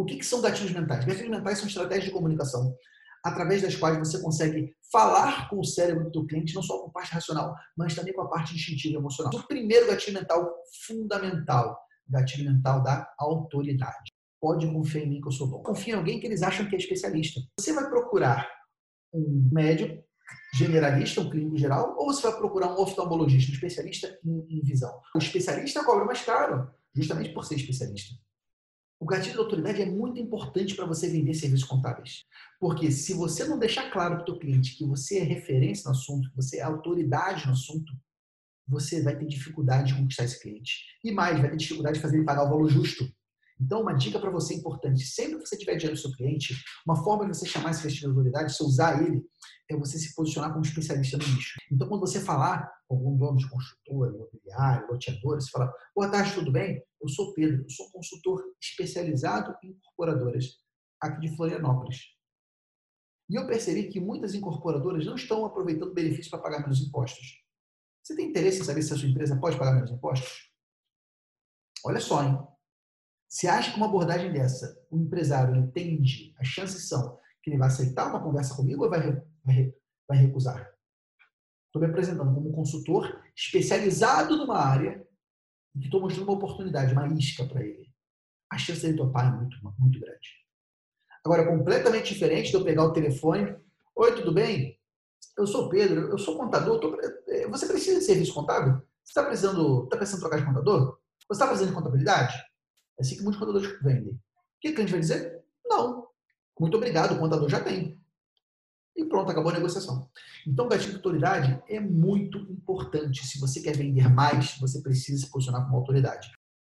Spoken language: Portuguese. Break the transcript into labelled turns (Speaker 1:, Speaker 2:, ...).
Speaker 1: O que, que são gatilhos mentais? Gatilhos mentais são estratégias de comunicação através das quais você consegue falar com o cérebro do teu cliente, não só com a parte racional, mas também com a parte instintiva e emocional. O primeiro gatilho mental fundamental, gatilho mental da autoridade. Pode confiar em mim que eu sou bom. Confia em alguém que eles acham que é especialista. Você vai procurar um médico generalista, um clínico geral, ou você vai procurar um oftalmologista, um especialista em, em visão. O especialista cobra mais caro, justamente por ser especialista. O gatilho da autoridade é muito importante para você vender serviços contábeis. Porque se você não deixar claro para o teu cliente que você é referência no assunto, que você é autoridade no assunto, você vai ter dificuldade de conquistar esse cliente. E mais, vai ter dificuldade de fazer ele pagar o valor justo. Então, uma dica para você importante: sempre que você tiver dinheiro no seu cliente, uma forma de você chamar esse cliente de autoridade, se usar ele, é você se posicionar como especialista no nicho. Então, quando você falar com algum dono de construtora, imobiliário, loteador, você fala: Boa tarde, tudo bem? Eu sou Pedro, eu sou consultor especializado em incorporadoras aqui de Florianópolis. E eu percebi que muitas incorporadoras não estão aproveitando benefícios para pagar menos impostos. Você tem interesse em saber se a sua empresa pode pagar menos impostos? Olha só, hein? Se acha que uma abordagem dessa, o empresário entende, as chances são que ele vai aceitar uma conversa comigo ou vai, vai, vai recusar? Estou me apresentando como consultor especializado numa área e que estou mostrando uma oportunidade, uma isca para ele. A chance dele topar é muito, muito grande. Agora, completamente diferente de eu pegar o telefone. Oi, tudo bem? Eu sou Pedro, eu sou contador. Tô... Eh, você precisa de serviço contábil? Você está precisando, tá precisando trocar de contador? Você está de contabilidade? É assim que muitos contadores vendem. O que o cliente vai dizer? Não. Muito obrigado, o contador já tem. E pronto, acabou a negociação. Então, gatilho de autoridade é muito importante. Se você quer vender mais, você precisa se posicionar como autoridade.